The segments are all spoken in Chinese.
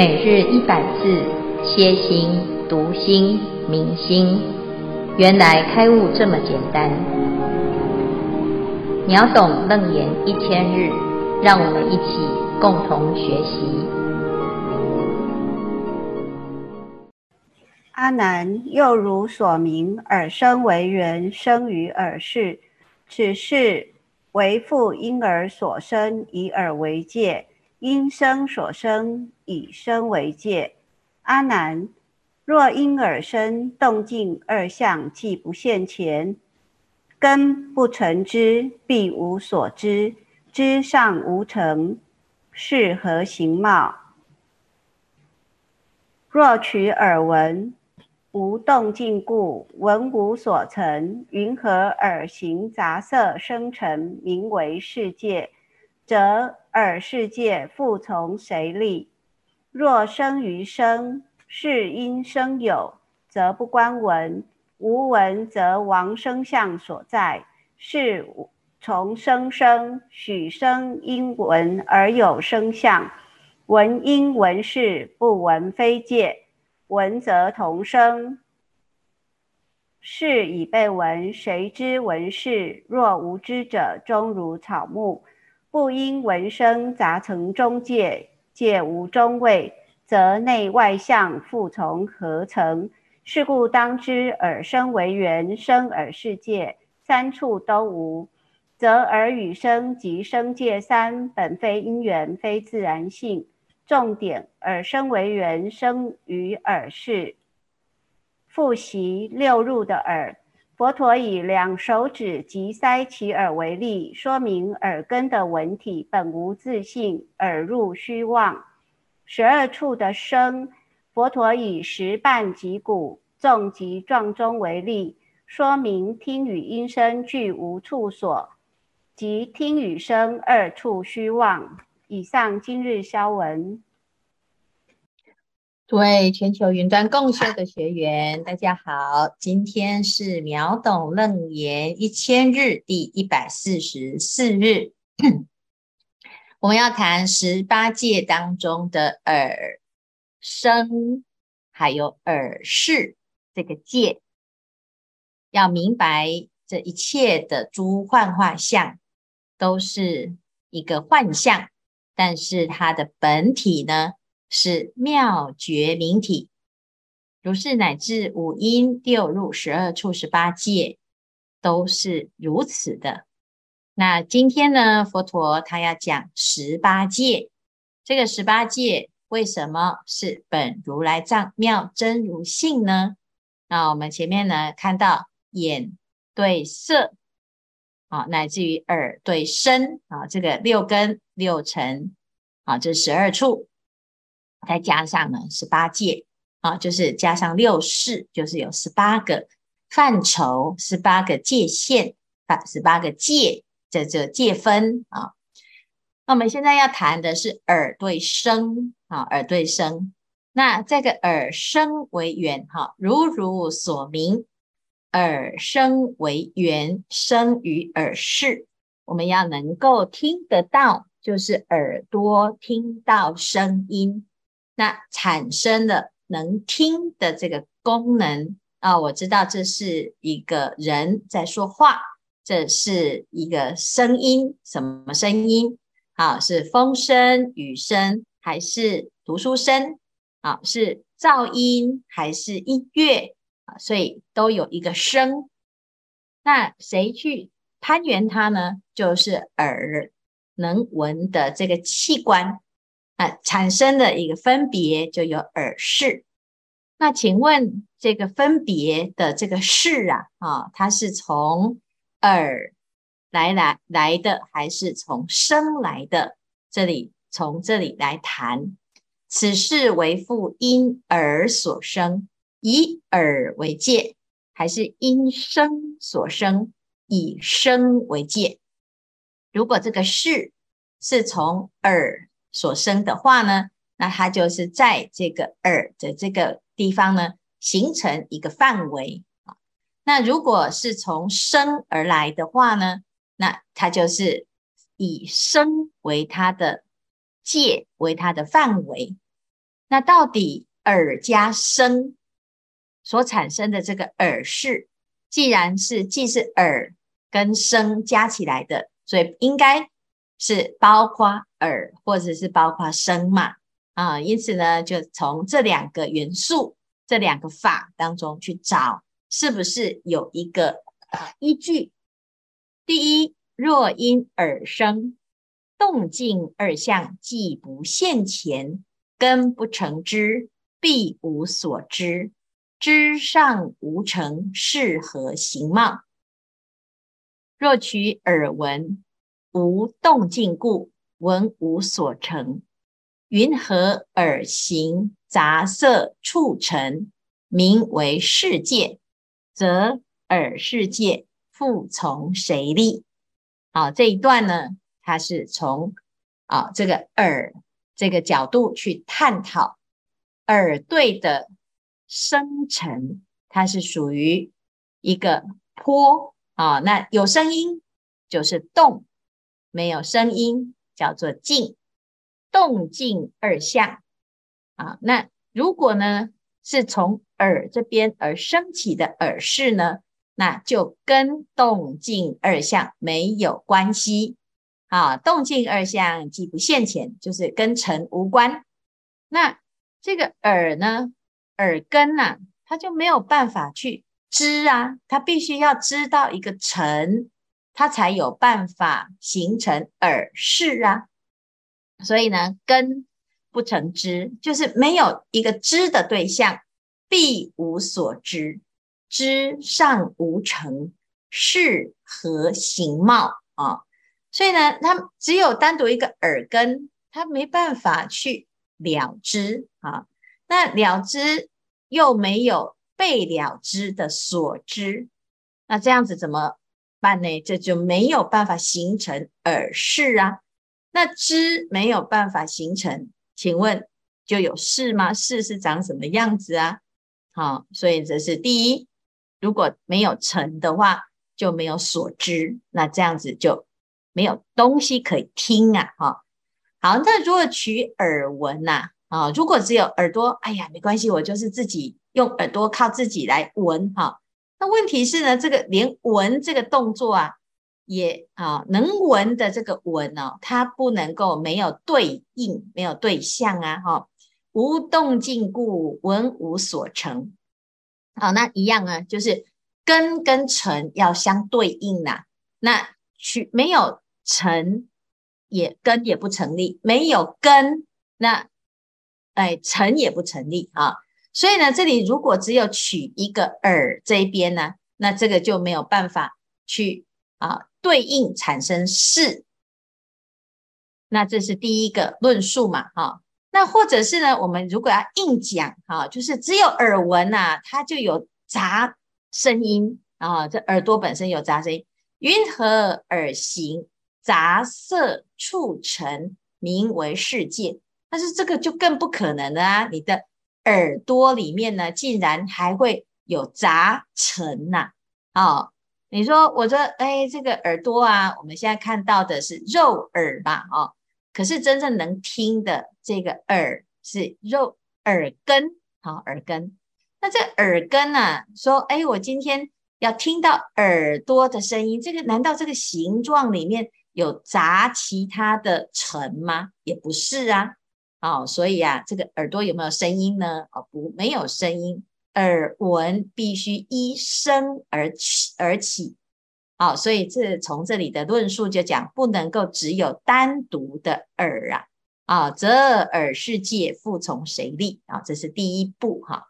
每日一百字，歇心、读心、明心，原来开悟这么简单。秒懂楞严一千日，让我们一起共同学习。阿难，又如所明，耳生为人，生于耳世，此世为复因耳所生，以耳为界。因声所生，以声为界。阿难，若因耳生动静二相，既不现前，根不成之，必无所知，知尚无成，是何形貌？若取耳闻，无动静故，闻无所成，云何耳行杂色生成，名为世界？则耳世界复从谁立？若生于生，是因生有，则不观闻；无闻，则亡生相所在。是从生生，许生因闻而有声相，闻因闻事，不闻非界。闻则同声，是已被闻，谁知闻事？若无知者，终如草木。不因闻声杂成中界，界无中位，则内外相复从何成？是故当知耳声为缘，生耳世界三处都无，则耳与声及声界三本非因缘，非自然性。重点：耳声为缘，生于耳是。复习六入的耳。佛陀以两手指及塞其耳为例，说明耳根的闻体本无自性，耳入虚妄。十二处的声，佛陀以十瓣及鼓、纵及撞钟为例，说明听与音声俱无处所，即听与声二处虚妄。以上今日消文。各位全球云端共修的学员，大家好，今天是秒懂楞严一千日第一百四十四日，我们要谈十八界当中的耳声，还有耳识这个界，要明白这一切的诸幻化相都是一个幻象，但是它的本体呢？是妙觉明体，如是乃至五阴六入十二处十八界，都是如此的。那今天呢，佛陀他要讲十八界，这个十八界为什么是本如来藏妙真如性呢？那我们前面呢看到眼对色，啊，乃至于耳对声，啊，这个六根六尘，啊，这十二处。再加上呢，十八界啊，就是加上六识，就是有十八个范畴，十八个界限，啊，十八个界，这这界分啊。那我们现在要谈的是耳对声啊，耳对声。那这个耳声为缘哈，如如所明，耳声为缘，生于耳识。我们要能够听得到，就是耳朵听到声音。那产生了能听的这个功能啊，我知道这是一个人在说话，这是一个声音，什么声音？啊，是风声、雨声，还是读书声？啊，是噪音还是音乐？啊，所以都有一个声。那谁去攀援它呢？就是耳能闻的这个器官。啊，产生的一个分别就有耳视。那请问这个分别的这个视啊，啊，它是从耳来来来的，还是从声来的？这里从这里来谈，此识为复因耳所生，以耳为界，还是因声所生，以声为界？如果这个视是从耳。所生的话呢，那它就是在这个耳的这个地方呢，形成一个范围啊。那如果是从声而来的话呢，那它就是以声为它的界，为它的范围。那到底耳加声所产生的这个耳识，既然是既是耳跟声加起来的，所以应该是包括耳或者是包括声嘛啊，因此呢，就从这两个元素、这两个法当中去找，是不是有一个依据？第一，若因耳声动静二相既不现前，根不成知，必无所知。知尚无成，是何形貌？若取耳闻，无动静故，闻无所成。云何耳行杂色触尘，名为世界？则耳世界复从谁立？好，这一段呢，它是从啊这个耳这个角度去探讨耳对的。声尘，它是属于一个波啊。那有声音就是动，没有声音叫做静。动静二相啊。那如果呢是从耳这边而升起的耳识呢，那就跟动静二相没有关系啊。动静二相既不现前，就是跟尘无关。那这个耳呢？耳根呐、啊，他就没有办法去知啊，他必须要知道一个尘，他才有办法形成耳识啊。所以呢，根不成知，就是没有一个知的对象，必无所知，知尚无成，是何形貌啊？所以呢，他只有单独一个耳根，他没办法去了知啊。那了知又没有被了知的所知，那这样子怎么办呢？这就没有办法形成耳识啊。那知没有办法形成，请问就有识吗？识是长什么样子啊？好，所以这是第一。如果没有成的话，就没有所知，那这样子就没有东西可以听啊。哈，好，那如果取耳闻呐？啊，如果只有耳朵，哎呀，没关系，我就是自己用耳朵靠自己来闻哈。那问题是呢，这个连闻这个动作啊，也啊能闻的这个闻哦，它不能够没有对应，没有对象啊，哈，无动静故，闻无所成。好，那一样啊，就是根跟尘要相对应呐。那取没有尘，也根也不成立，没有根那。哎，成也不成立啊，所以呢，这里如果只有取一个耳这一边呢，那这个就没有办法去啊对应产生识，那这是第一个论述嘛，哈、那或者是呢，我们如果要硬讲哈、就是只有耳闻呐，它就有杂声音啊，这耳朵本身有杂声音，云何耳形杂色触尘，名为世界？但是这个就更不可能了啊！你的耳朵里面呢，竟然还会有杂尘呐！哦，你说我说，哎，这个耳朵啊，我们现在看到的是肉耳吧？哦，可是真正能听的这个耳是肉耳根，好，耳根。那这耳根呢，说，哎，我今天要听到耳朵的声音，这个难道这个形状里面有杂其他的尘吗？也不是啊。哦，所以啊，这个耳朵有没有声音呢？哦，不，没有声音。耳闻必须依声而起而起。好，所以这从这里的论述就讲，不能够只有单独的耳啊。啊，则耳世界复从谁立？啊，这是第一步哈。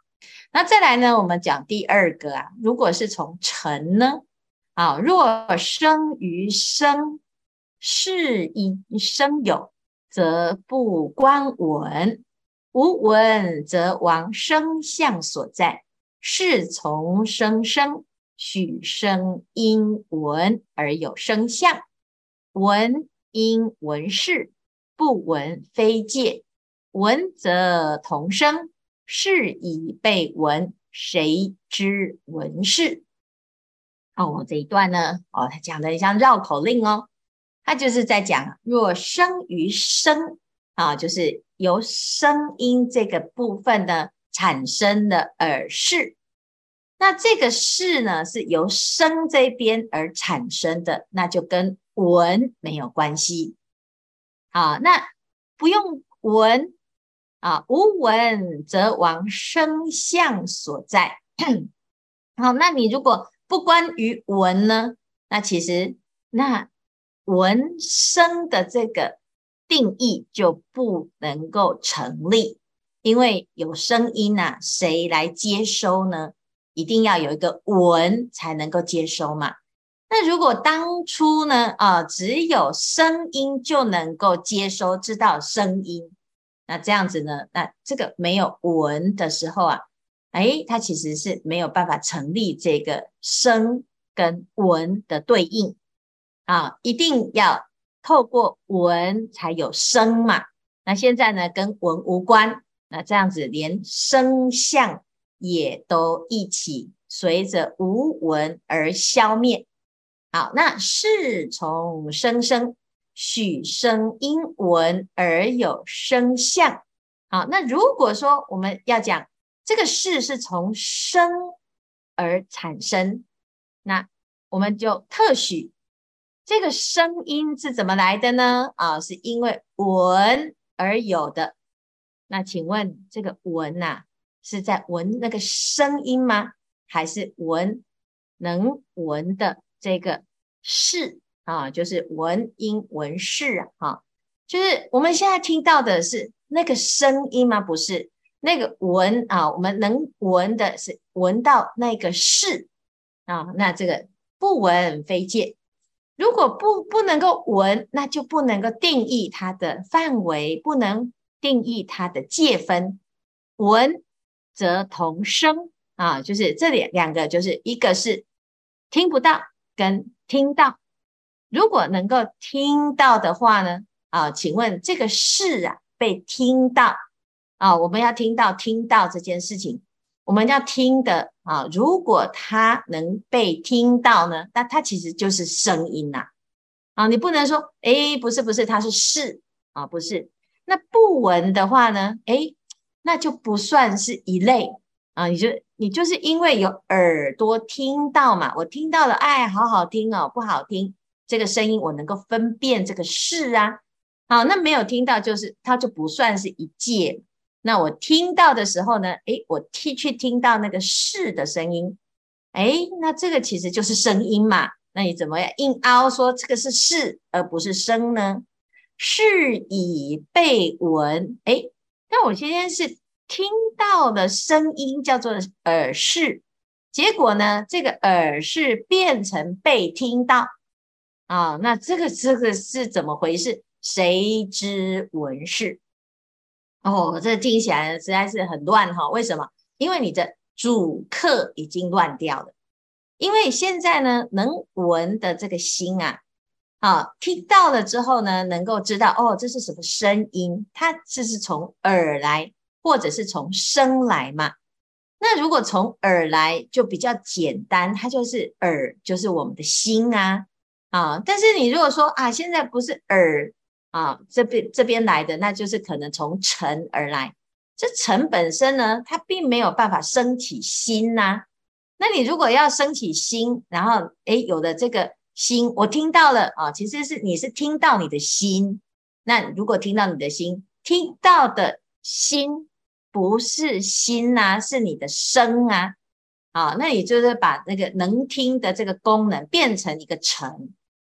那再来呢，我们讲第二个啊，如果是从尘呢？啊，若生于声，是因声有。则不观闻，无闻则亡声相所在。是从声生，许声因闻而有声相，闻因闻识，不闻非界。闻则同声，是以被闻，谁知闻识？哦，这一段呢，哦，他讲的像绕口令哦。他就是在讲，若生于声啊，就是由声音这个部分呢产生的耳识。那这个识呢是由声这边而产生的，那就跟闻没有关系。好，那不用闻啊，无闻则亡声相所在。好，那你如果不关于闻呢？那其实那闻声的这个定义就不能够成立，因为有声音呐、啊，谁来接收呢？一定要有一个闻才能够接收嘛。那如果当初呢，啊，只有声音就能够接收，知道声音，那这样子呢，那这个没有闻的时候啊。哎，它其实是没有办法成立这个声跟闻的对应啊，一定要透过闻才有声嘛。那现在呢，跟闻无关，那这样子连声相也都一起随着无闻而消灭。好，那是从声生，许声因闻而有声相。好，那如果说我们要讲。这个识是从声而产生，那我们就特许这个声音是怎么来的呢？啊，是因为闻而有的。那请问这个闻呐、啊，是在闻那个声音吗？还是闻能闻的这个识啊？就是闻音闻识啊？哈，就是我们现在听到的是那个声音吗？不是。那个闻啊，我们能闻的是闻到那个识啊，那这个不闻非见。如果不不能够闻，那就不能够定义它的范围，不能定义它的界分。闻则同声啊，就是这里两个，就是一个是听不到跟听到。如果能够听到的话呢，啊，请问这个是啊被听到。啊，我们要听到听到这件事情，我们要听的啊，如果它能被听到呢，那它其实就是声音呐。啊，你不能说，诶，不是不是，它是识啊，不是。那不闻的话呢，诶，那就不算是一类啊。你就你就是因为有耳朵听到嘛，我听到了，哎，好好听哦，不好听，这个声音我能够分辨这个是啊。好，那没有听到，就是它就不算是一界。那我听到的时候呢，诶，我听去听到那个是的声音，诶，那这个其实就是声音嘛。那你怎么样硬凹说这个是是而不是声呢？是以被闻，诶，那我今天是听到的声音叫做耳识，结果呢，这个耳识变成被听到啊，那这个这个是怎么回事？谁知闻是？哦，这听起来实在是很乱哈。为什么？因为你的主客已经乱掉了。因为现在呢，能闻的这个心啊，啊，听到了之后呢，能够知道哦，这是什么声音？它这是从耳来，或者是从声来嘛？那如果从耳来，就比较简单，它就是耳，就是我们的心啊，啊。但是你如果说啊，现在不是耳。啊，这边这边来的，那就是可能从尘而来。这尘本身呢，它并没有办法升起心呐、那你如果要升起心，然后诶，有的这个心，我听到了啊，其实是你是听到你的心。那如果听到你的心，听到的心不是心呐、是你的声啊。啊，那你就是把那个能听的这个功能变成一个尘，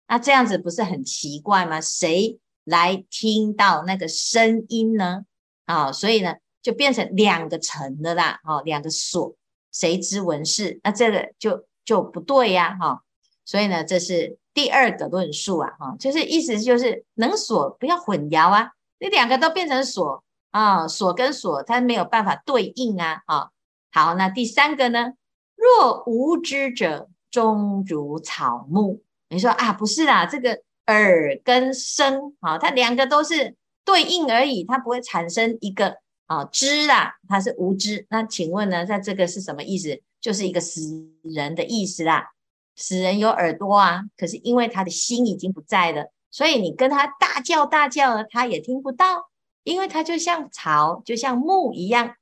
那这样子不是很奇怪吗？谁？来听到那个声音呢？啊，所以呢，就变成两个尘的啦，哦，两个所，谁知闻识？那这个就就不对呀，哈。所以呢，这是第二个论述啊，哈，就是意思就是能所不要混淆啊，你两个都变成所啊，所跟所它没有办法对应啊，啊。好，那第三个呢？若无知者，终如草木。你说啊，不是啦，这个。耳跟声，啊，它两个都是对应而已，它不会产生一个啊知啦，它是无知。那请问呢，在这个是什么意思？就是一个死人的意思啦。死人有耳朵啊，可是因为他的心已经不在了，所以你跟他大叫大叫了，他也听不到因为它就像草，就像木一样，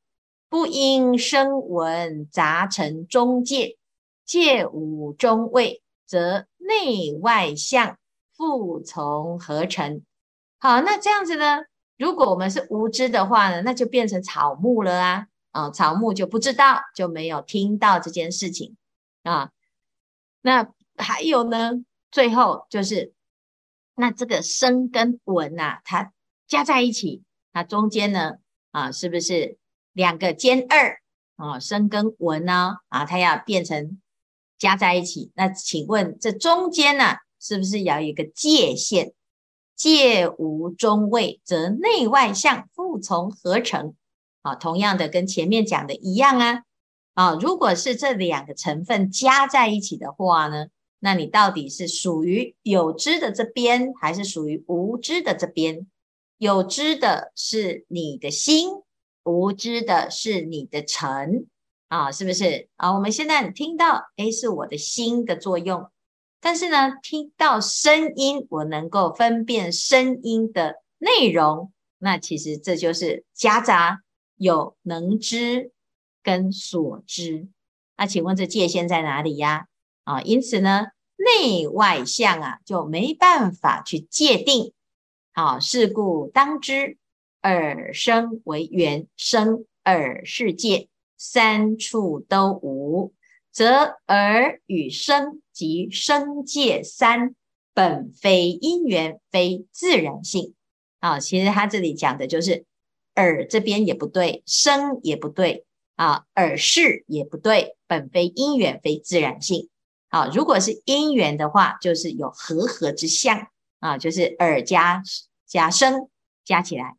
不应声闻杂尘中界，界五中位，则内外相复从何成？好，那这样子呢？如果我们是无知的话呢，那就变成草木了啊！啊、草木就不知道，就没有听到这件事情啊。那还有呢？最后就是，那这个声跟闻呐、啊，它加在一起，它中间呢，啊，是不是两个兼二啊？声跟闻呢，啊，它要变成加在一起。那请问这中间呢，是不是要有一个界限？界无中位，则内外相复从何成？啊，同样的跟前面讲的一样啊。啊，如果是这两个成分加在一起的话呢，那你到底是属于有知的这边，还是属于无知的这边？有知的是你的心，无知的是你的尘啊，是不是？啊，我们现在听到，诶，是我的心的作用。但是呢，听到声音，我能够分辨声音的内容，那其实这就是夹杂有能知跟所知。那请问这界限在哪里呀？啊，因此呢，内外相啊就没办法去界定。好，是故当知耳声为缘，声耳是界，三处都无。则耳与声及声界三本非因缘，非自然性啊。其实他这里讲的就是耳这边也不对，声也不对啊，耳识也不对，本非因缘，非自然性。好，如果是因缘的话，就是有和合之相啊，就是耳加加声加起来。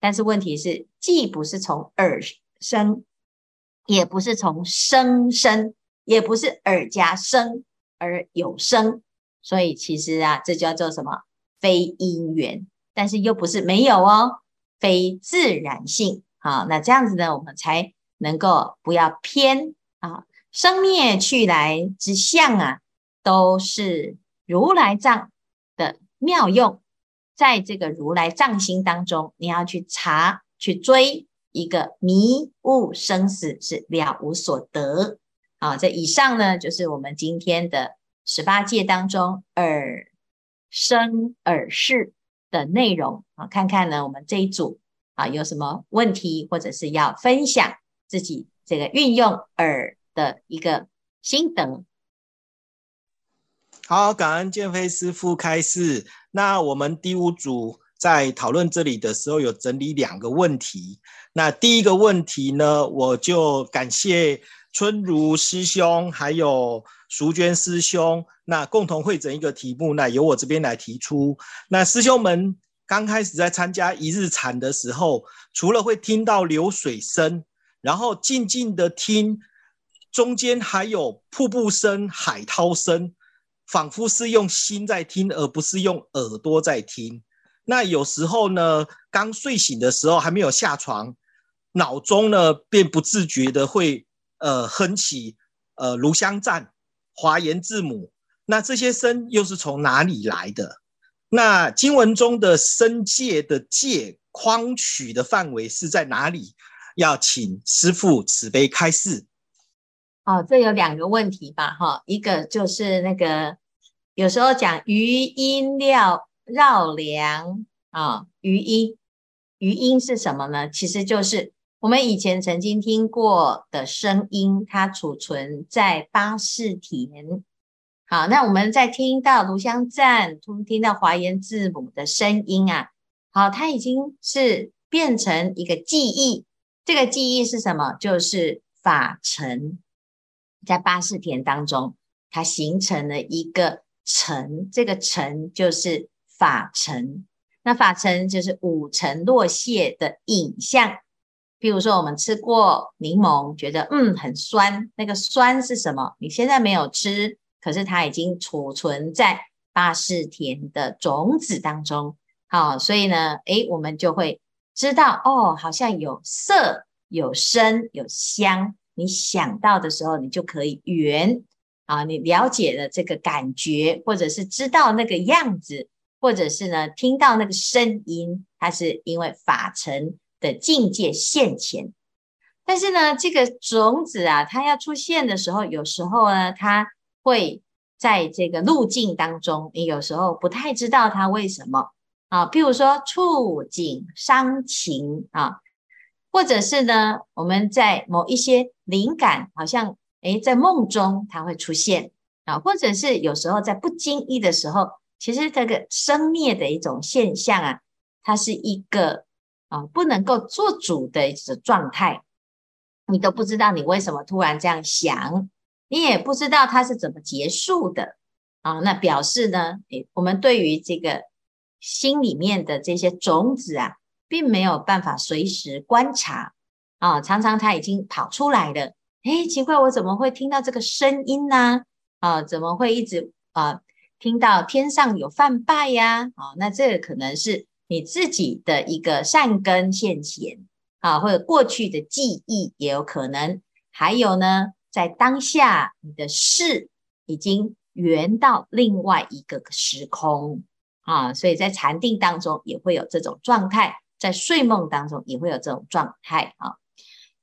但是问题是，既不是从耳生，也不是从声生。也不是耳加声而有声，所以其实啊，这叫做什么？非因缘，但是又不是没有哦，非自然性。好，那这样子呢，我们才能够不要偏啊。生灭去来之相啊，都是如来藏的妙用，在这个如来藏心当中，你要去查去追一个迷雾生死，是了无所得。啊，这以上呢，就是我们今天的十八界当中耳、声、耳识的内容啊。看看呢，我们这一组啊有什么问题，或者是要分享自己这个运用耳的一个心得。好，感恩建飞师傅开示。那我们第五组在讨论这里的时候，有整理两个问题。那第一个问题呢，我就感谢。春如师兄还有淑娟师兄，那共同会整一个题目，那由我这边来提出。那师兄们刚开始在参加一日禅的时候，除了会听到流水声，然后静静的听，中间还有瀑布声、海涛声，仿佛是用心在听，而不是用耳朵在听。那有时候呢，刚睡醒的时候还没有下床，脑中呢便不自觉的会。呃，哼起呃，炉香赞、华严字母，那这些声又是从哪里来的？那经文中的声界的界框取的范围是在哪里？要请师父慈悲开示。哦，这有两个问题吧？哈，一个就是那个有时候讲余音绕绕梁啊，余音余音是什么呢？其实就是。我们以前曾经听过的声音，它储存在八士田。好，那我们在听到炉香赞，听听到华严字母的声音啊，好，它已经是变成一个记忆。这个记忆是什么？就是法尘，在八士田当中，它形成了一个尘，这个尘就是法尘。那法尘就是五尘落谢的影像。比如说，我们吃过柠檬，觉得嗯很酸，那个酸是什么？你现在没有吃，可是它已经储存在八识田的种子当中。好，所以呢，诶，我们就会知道哦，好像有色、有声、有香。你想到的时候，你就可以圆啊，你了解了这个感觉，或者是知道那个样子，或者是呢听到那个声音，它是因为法尘的境界现前。但是呢，这个种子啊，它要出现的时候，有时候呢，它会在这个路径当中，你有时候不太知道它为什么啊。譬如说触景伤情啊，或者是呢，我们在某一些灵感，好像诶，在梦中它会出现啊，或者是有时候在不经意的时候，其实这个生灭的一种现象啊，它是一个啊不能够做主的一种状态。你都不知道你为什么突然这样想，你也不知道它是怎么结束的啊？那表示呢，诶，我们对于这个心里面的这些种子啊，并没有办法随时观察啊。常常它已经跑出来了，诶，奇怪，我怎么会听到这个声音呢？啊，怎么会一直啊听到天上有梵呗呀？啊，那这个可能是你自己的一个善根现前。啊，或者过去的记忆也有可能，还有呢，在当下你的事已经圆到另外一个时空啊，所以在禅定当中也会有这种状态，在睡梦当中也会有这种状态啊。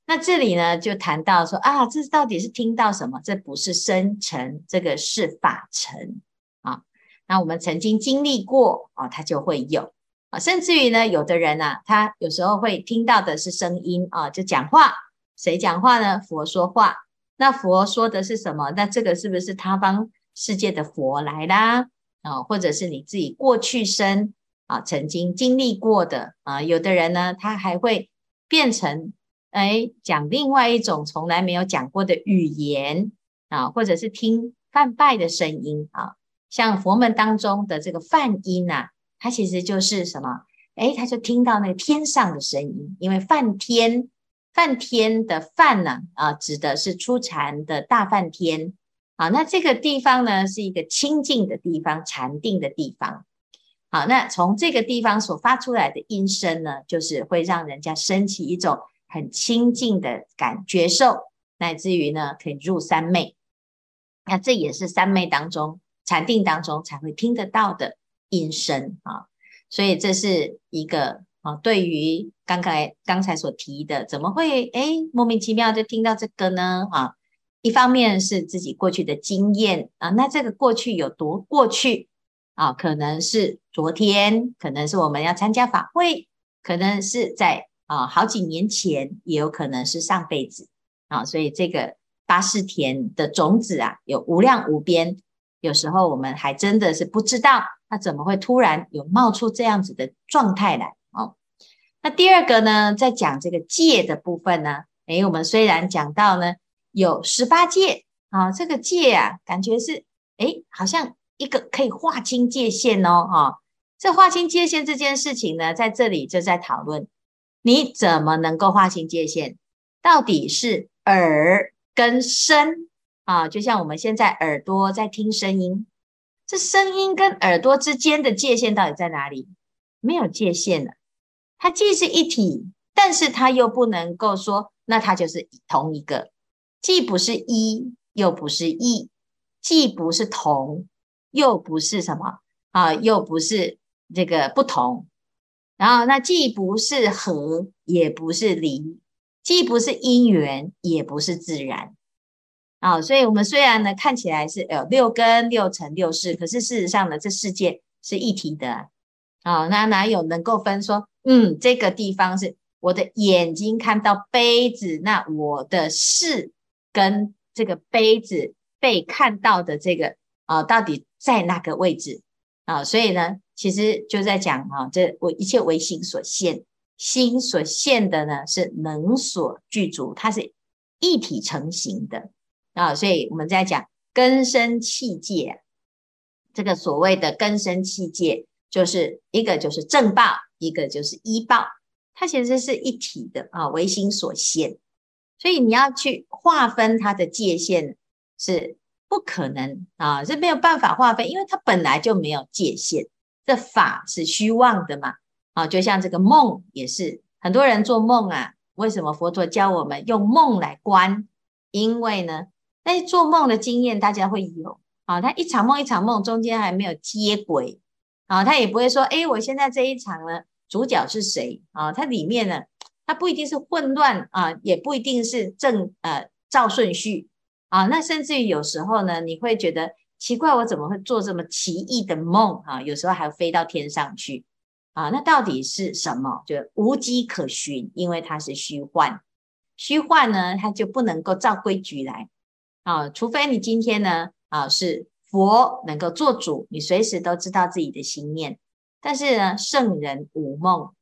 那这里呢，就谈到说啊，这到底是听到什么？这不是生尘，这个是法尘啊。那我们曾经经历过啊，它就会有。啊，甚至于呢，有的人啊，他有时候会听到的是声音啊，就讲话，谁讲话呢？佛说话。那佛说的是什么？那这个是不是他方世界的佛来啦？啊，或者是你自己过去生啊，曾经经历过的啊？有的人呢，他还会变成哎，讲另外一种从来没有讲过的语言啊，或者是听梵拜的声音啊，像佛门当中的这个梵音呐、啊。他其实就是什么？诶，他就听到那个天上的声音，因为梵天，梵天的梵呢，啊，指的是出禅的大梵天。好，那这个地方呢，是一个清净的地方，禅定的地方。好，那从这个地方所发出来的音声呢，就是会让人家升起一种很清净的感觉受，乃至于呢，可以入三昧。那这也是三昧当中禅定当中才会听得到的。音声啊，所以这是一个啊，对于刚才刚才所提的，怎么会诶莫名其妙就听到这个呢？啊，一方面是自己过去的经验啊，那这个过去有多过去啊？可能是昨天，可能是我们要参加法会，可能是在啊好几年前，也有可能是上辈子啊。所以这个八识田的种子啊，有无量无边，有时候我们还真的是不知道。那怎么会突然有冒出这样子的状态来？哦，那第二个呢，在讲这个戒的部分呢，诶，我们虽然讲到呢有十八戒啊，这个戒啊，感觉是诶，好像一个可以划清界限哦，哈，这划清界限这件事情呢，在这里就在讨论，你怎么能够划清界限？到底是耳跟身啊？就像我们现在耳朵在听声音。这声音跟耳朵之间的界限到底在哪里？没有界限了。它既是一体，但是它又不能够说，那它就是同一个，既不是一，又不是异，既不是同，又不是什么啊？又不是这个不同。然后那既不是合，也不是离，既不是因缘，也不是自然。啊、所以我们虽然呢看起来是有六根、六尘、六识，可是事实上呢，这世界是一体的啊、那哪有能够分说，嗯，这个地方是我的眼睛看到杯子，那我的视跟这个杯子被看到的这个啊、到底在哪个位置啊、所以呢，其实就在讲啊、哦，这我一切为心所现，心所现的呢是能所具足，它是一体成型的。啊，所以我们在讲根生器界，这个所谓的根生器界，就是一个就是正报，一个就是依报，它其实是一体的啊，唯心所现。所以你要去划分它的界限是不可能啊，是没有办法划分，因为它本来就没有界限。这法是虚妄的嘛，啊，就像这个梦也是，很多人做梦啊，为什么佛陀教我们用梦来观？因为呢。但是做梦的经验大家会有啊，他一场梦一场梦中间还没有接轨啊，他也不会说，哎，我现在这一场呢，主角是谁啊？它里面呢，它不一定是混乱啊，也不一定是正呃照顺序啊。那甚至于有时候呢，你会觉得奇怪，我怎么会做这么奇异的梦啊？有时候还飞到天上去啊？那到底是什么？就无迹可寻，因为它是虚幻。虚幻呢，它就不能够照规矩来啊，除非你今天呢啊是佛能够做主，你随时都知道自己的心念。但是呢，圣人无梦，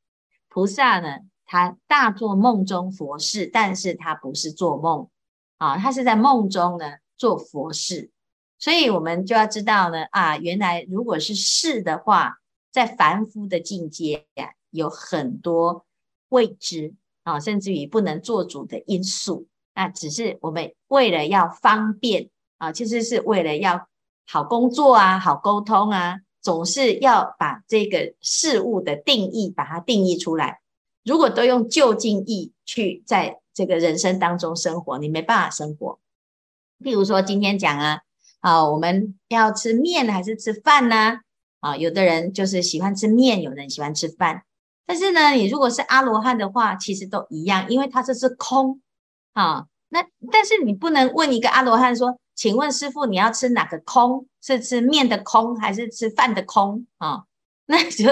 菩萨呢，他大做梦中佛事，但是他不是做梦啊，他是在梦中呢做佛事，所以我们就要知道呢，啊，原来如果是事的话，在凡夫的境界呀，有很多未知啊，甚至于不能做主的因素，那只是我们为了要方便啊，其实是为了要好工作啊，好沟通啊。总是要把这个事物的定义把它定义出来。如果都用就近义去在这个人生当中生活，你没办法生活。譬如说今天讲啊，啊，我们要吃面还是吃饭呢？啊，有的人就是喜欢吃面，有人喜欢吃饭。但是呢，你如果是阿罗汉的话，其实都一样，因为它这是空啊。那但是你不能问一个阿罗汉说。请问师傅，你要吃哪个空？是吃面的空，还是吃饭的空啊？那就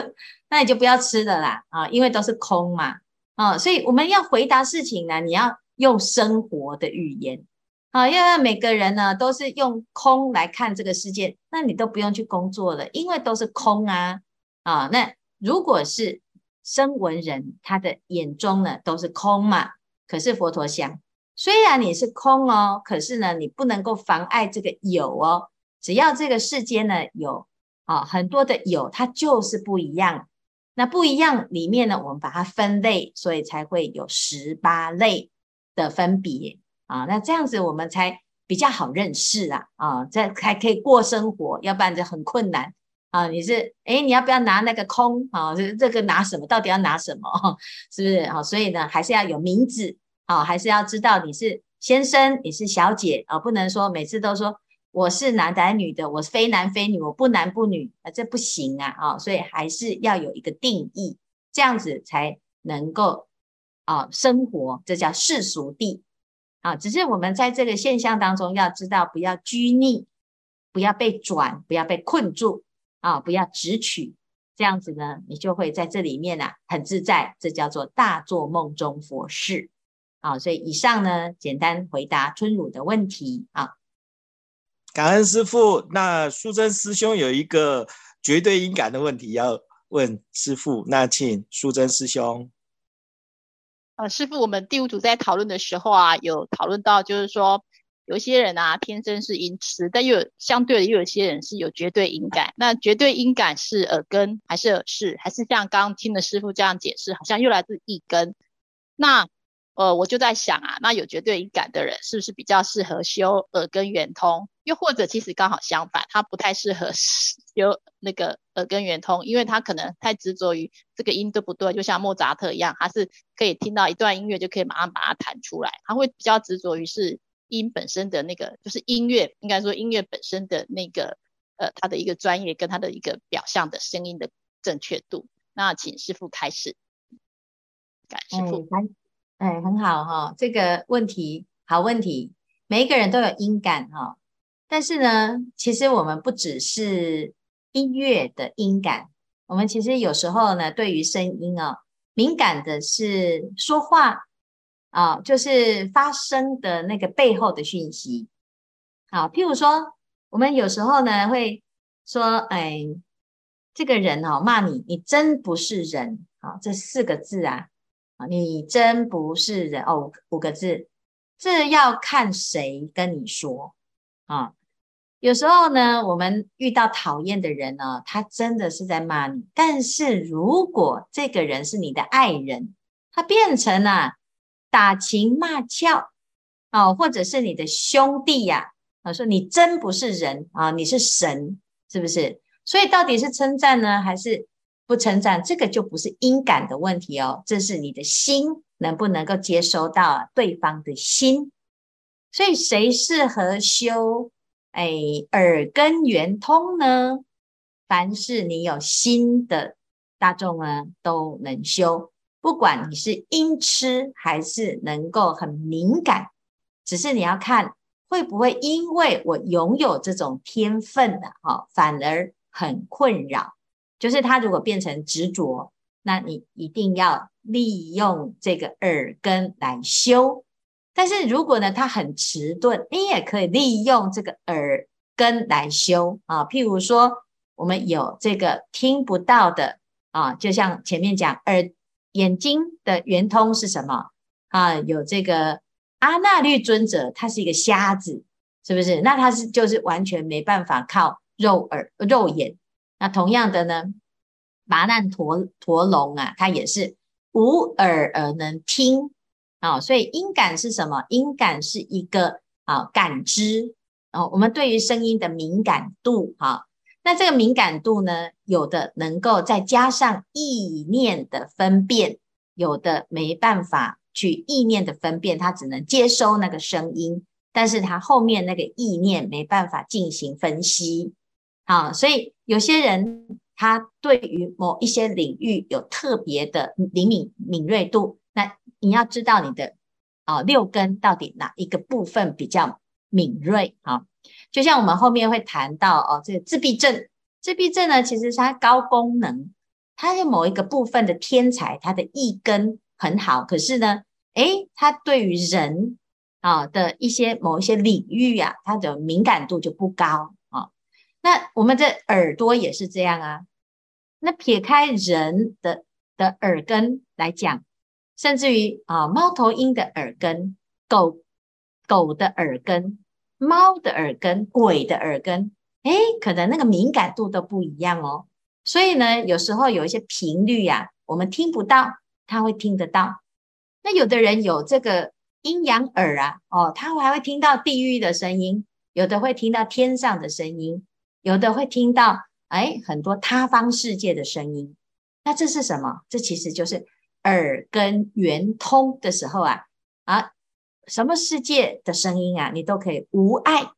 那你就不要吃的啦啊，因为都是空嘛啊。所以我们要回答事情呢，你要用生活的语言啊，因为每个人呢都是用空来看这个世界，那你都不用去工作了，因为都是空啊啊。那如果是声闻人，他的眼中呢都是空嘛，可是佛陀想。虽然你是空哦，可是呢，你不能够妨碍这个有哦。只要这个世间呢有啊很多的有，它就是不一样。那不一样里面呢，我们把它分类，所以才会有十八类的分别啊。那这样子我们才比较好认识啊啊，这才可以过生活，要不然就很困难啊。你是诶，你要不要拿那个空啊？这这个拿什么？到底要拿什么？是不是啊？所以呢，还是要有名字。好，还是要知道你是先生，你是小姐啊，不能说每次都说我是男的女的，我是非男非女，我不男不女啊，这不行啊啊，所以还是要有一个定义，这样子才能够啊生活，这叫世俗地啊。只是我们在这个现象当中要知道，不要拘泥，不要被转，不要被困住啊，不要执取，这样子呢，你就会在这里面啊很自在，这叫做大做梦中佛事。好，所以以上呢，简单回答春乳的问题啊。感恩师父。那淑贞师兄有一个绝对音感的问题要问师父，那请淑贞师兄。呃，师父，我们第五组在讨论的时候啊，有讨论到，就是说有些人啊，天生是音痴，但又有相对的，又有些人是有绝对音感。那绝对音感是耳根，还是耳室，还是像刚刚听的师父这样解释，好像又来自一根？那呃，我就在想啊，那有绝对音感的人，是不是比较适合修耳根圆通？又或者其实刚好相反，他不太适合 修那个耳根圆通，因为他可能太执着于这个音对不对，就像莫扎特一样，他是可以听到一段音乐就可以马上把它弹出来，他会比较执着于是音本身的那个，就是音乐，应该说音乐本身的那个，呃，他的一个专业跟他的一个表象的声音的正确度。那请师傅开始，感谢师父。嗯哎，很好哈，这个问题好问题，每一个人都有音感哈，但是呢，其实我们不只是音乐的音感，我们其实有时候呢，对于声音哦，敏感的是说话啊，就是发声的那个背后的讯息。好，譬如说，我们有时候呢会说，哎，这个人哦骂你，你真不是人啊，这四个字啊。啊，你真不是人哦，五个字，这要看谁跟你说啊。有时候呢，我们遇到讨厌的人呢，他真的是在骂你。但是如果这个人是你的爱人，他变成了打情骂俏啊，或者是你的兄弟呀，啊，说你真不是人啊，你是神，是不是？所以到底是称赞呢，还是？不称赞，这个就不是因感的问题哦，这是你的心能不能够接收到对方的心。所以谁适合修哎耳根圆通呢？凡是你有心的大众呢，都能修。不管你是音痴还是能够很敏感，只是你要看会不会因为我拥有这种天分的哈，反而很困扰。就是他如果变成执着，那你一定要利用这个耳根来修。但是如果呢，他很迟钝，你也可以利用这个耳根来修啊。譬如说，我们有这个听不到的啊，就像前面讲耳眼睛的圆通是什么啊？有这个阿那律尊者，他是一个瞎子，是不是？那他是就是完全没办法靠肉耳肉眼。那同样的呢，麻难陀陀龙啊，它也是无耳而能听。啊、所以音感是什么？音感是一个啊感知，哦，我们对于声音的敏感度，哈、那这个敏感度呢，有的能够再加上意念的分辨，有的没办法去意念的分辨，它只能接收那个声音，但是它后面那个意念没办法进行分析，啊、所以有些人他对于某一些领域有特别的灵敏敏锐度。那你要知道你的啊六根到底哪一个部分比较敏锐啊？就像我们后面会谈到哦，这个自闭症，自闭症呢，其实它高功能，它有某一个部分的天才，它的一根很好，可是呢，诶，它对于人啊的一些某一些领域啊，它的敏感度就不高。那我们的耳朵也是这样啊。那撇开人的的耳根来讲。甚至于啊，猫头鹰的耳根，狗狗的耳根，猫的耳根，鬼的耳根，诶，可能那个敏感度都不一样哦。所以呢，有时候有一些频率呀，我们听不到，他会听得到。那有的人有这个阴阳耳啊，哦，他还会听到地狱的声音，有的会听到天上的声音，有的会听到诶很多他方世界的声音。那这是什么？这其实就是。耳根圆通的时候啊，啊，什么世界的声音啊，你都可以无碍。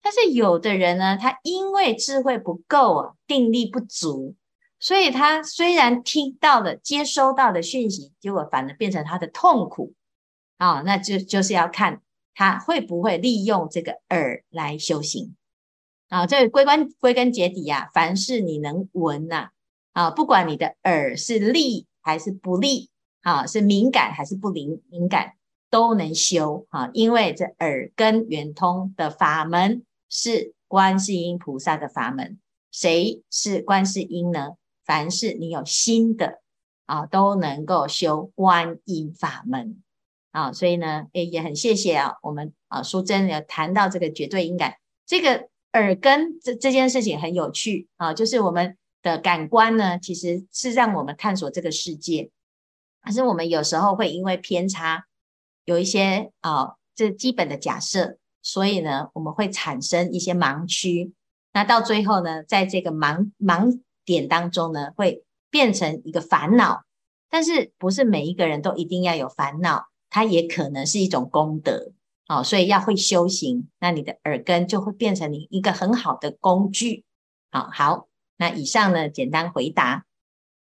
但是有的人呢，他因为智慧不够啊，定力不足，所以他虽然听到了、接收到的讯息，结果反而变成他的痛苦啊。那就就是要看他会不会利用这个耳来修行啊。这归根归根结底啊，凡是你能闻呐啊，不管你的耳是利。还是不利啊？是敏感还是不灵敏感都能修啊？因为这耳根圆通的法门是观世音菩萨的法门。谁是观世音呢？凡是你有心的啊，都能够修观音法门啊。所以呢，诶，也很谢谢啊，我们啊，淑珍有谈到这个绝对音感，这个耳根这这件事情很有趣啊，就是我们。的感官呢，其实是让我们探索这个世界，可是我们有时候会因为偏差，有一些啊，这基本的假设，所以呢，我们会产生一些盲区。那到最后呢，在这个盲盲点当中呢，会变成一个烦恼。但是不是每一个人都一定要有烦恼，它也可能是一种功德哦。所以要会修行，那你的耳根就会变成你一个很好的工具。好好。那以上呢，简单回答。